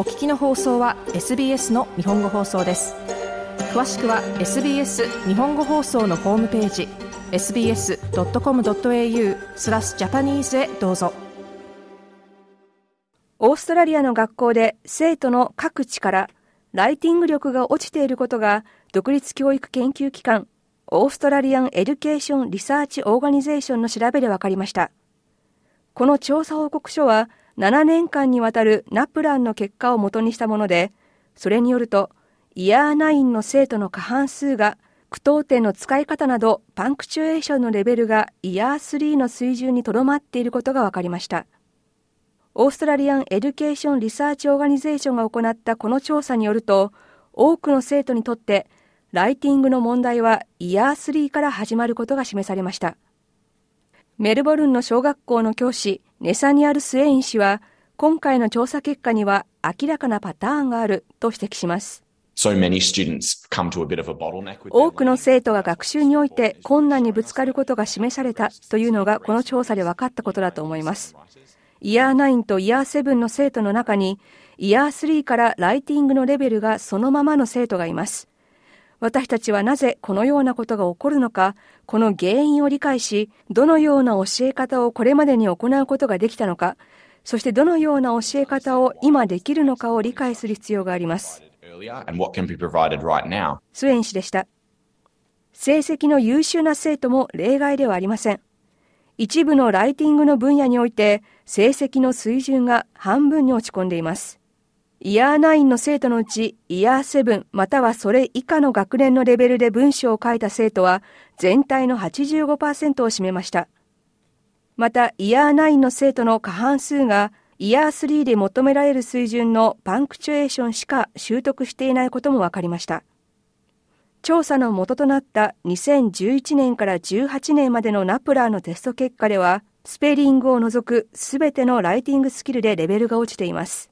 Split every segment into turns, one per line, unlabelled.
お聞きの放送は SBS の日本語放送です詳しくは SBS 日本語放送のホームページ sbs.com.au スラスジャパニーズへどうぞ
オーストラリアの学校で生徒の各地からライティング力が落ちていることが独立教育研究機関オーストラリアン・エデュケーション・リサーチ・オーガニゼーションの調べで分かりましたこの調査報告書は7年間にわたるナプランの結果をもとにしたもので、それによると、イヤー9の生徒の過半数が、句読点の使い方などパンクチュエーションのレベルがイヤー3の水準にとどまっていることが分かりましたオーストラリアン・エデュケーション・リサーチ・オーガニゼーションが行ったこの調査によると多くの生徒にとってライティングの問題はイヤー3から始まることが示されましたメルボルンの小学校の教師ネサニアル・スエイン氏は、今回の調査結果には明らかなパターンがあると指摘します。多くの生徒が学習において困難にぶつかることが示されたというのがこの調査で分かったことだと思います。イヤー9とイヤー7の生徒の中に、イヤー3からライティングのレベルがそのままの生徒がいます。私たちはなぜこのようなことが起こるのか、この原因を理解し、どのような教え方をこれまでに行うことができたのか、そしてどのような教え方を今できるのかを理解する必要があります。スウェン氏でした。成績の優秀な生徒も例外ではありません。一部のライティングの分野において、成績の水準が半分に落ち込んでいます。イヤー9の生徒のうち、イヤー7またはそれ以下の学年のレベルで文章を書いた生徒は、全体の85%を占めました。また、イヤー9の生徒の過半数が、イヤー3で求められる水準のパンクチュエーションしか習得していないことも分かりました。調査の元となった2011年から18年までのナプラーのテスト結果では、スペリングを除くすべてのライティングスキルでレベルが落ちています。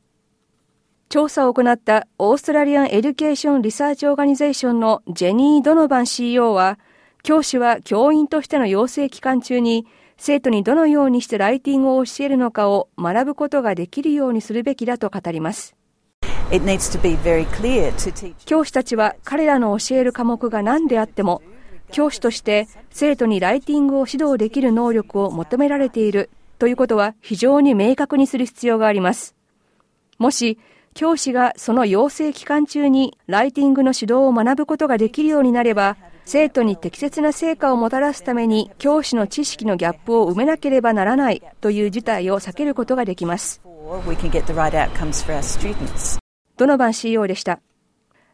調査を行ったオーストラリアン・エデュケーション・リサーチ・オーガニゼーションのジェニー・ドノバン CEO は、教師は教員としての養成期間中に、生徒にどのようにしてライティングを教えるのかを学ぶことができるようにするべきだと語ります。教師たちは彼らの教える科目が何であっても、教師として生徒にライティングを指導できる能力を求められているということは非常に明確にする必要があります。もし教師がその養成期間中にライティングの指導を学ぶことができるようになれば、生徒に適切な成果をもたらすために教師の知識のギャップを埋めなければならないという事態を避けることができます。ドノバン CEO でした。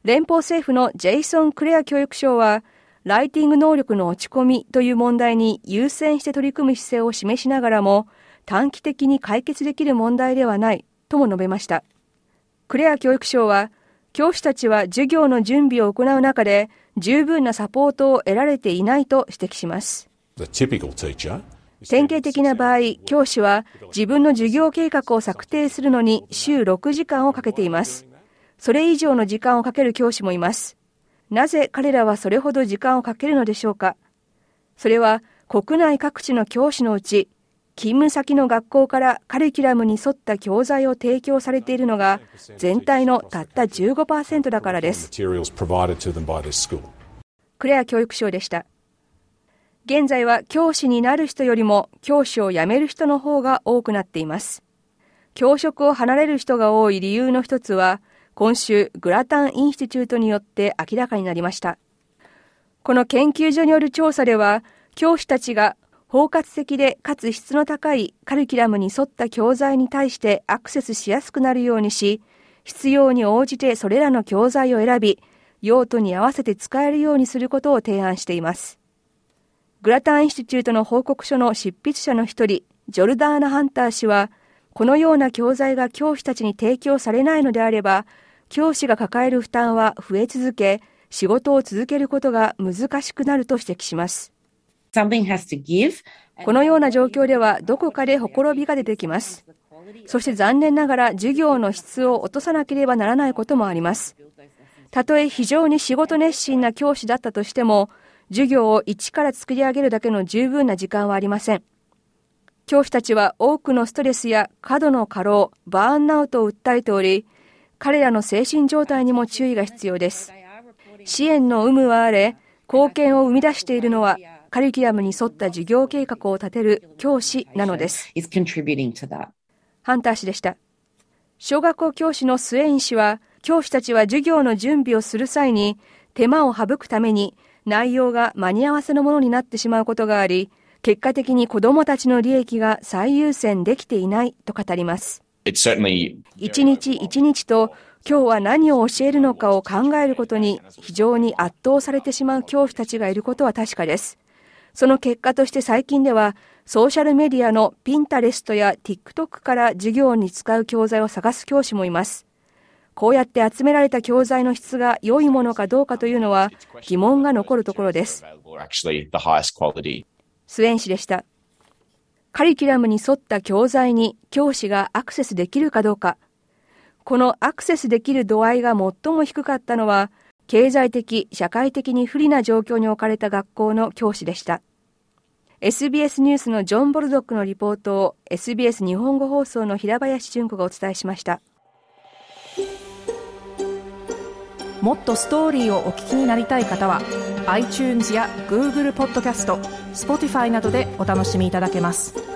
連邦政府のジェイソン・クレア教育省は、ライティング能力の落ち込みという問題に優先して取り組む姿勢を示しながらも、短期的に解決できる問題ではないとも述べました。クレア教育省は、教師たちは授業の準備を行う中で、十分なサポートを得られていないと指摘します。典型的な場合、教師は自分の授業計画を策定するのに週6時間をかけています。それ以上の時間をかける教師もいます。なぜ彼らはそれほど時間をかけるのでしょうか。それは国内各地の教師のうち勤務先の学校からカリキュラムに沿った教材を提供されているのが全体のたった15%だからですクレア教育省でした現在は教師になる人よりも教師を辞める人の方が多くなっています教職を離れる人が多い理由の一つは今週グラタンインスティチュートによって明らかになりましたこの研究所による調査では教師たちが包括的でかつ質の高いカリキュラムに沿った教材に対してアクセスしやすくなるようにし、必要に応じてそれらの教材を選び、用途に合わせて使えるようにすることを提案しています。グラタンインシチュートの報告書の執筆者の一人、ジョルダーナ・ハンター氏は、このような教材が教師たちに提供されないのであれば、教師が抱える負担は増え続け、仕事を続けることが難しくなると指摘します。このような状況ではどこかでほころびが出てきます。そして残念ながら授業の質を落とさなければならないこともあります。たとえ非常に仕事熱心な教師だったとしても、授業を一から作り上げるだけの十分な時間はありません。教師たちは多くのストレスや過度の過労、バーンアウトを訴えており、彼らの精神状態にも注意が必要です。支援の有無はあれ、貢献を生み出しているのはカリキュラムに沿った授業計画を立てる教師なのです。ハンター氏でした。小学校教師のスエイン氏は、教師たちは授業の準備をする際に、手間を省くために内容が間に合わせのものになってしまうことがあり、結果的に子どもたちの利益が最優先できていないと語ります。一日一日と今日は何を教えるのかを考えることに非常に圧倒されてしまう教師たちがいることは確かです。その結果として最近では、ソーシャルメディアのピンタレストや TikTok から授業に使う教材を探す教師もいます。こうやって集められた教材の質が良いものかどうかというのは疑問が残るところです。スウェン氏でした。カリキュラムに沿った教材に教師がアクセスできるかどうか。このアクセスできる度合いが最も低かったのは経済的、社会的に不利な状況に置かれた学校の教師でした。SBS ニュースのジョン・ボルドックのリポートを SBS 日本語放送の平林純子がお伝えしました。
もっとストーリーをお聞きになりたい方は iTunes や Google ポッドキャスト、Spotify などでお楽しみいただけます。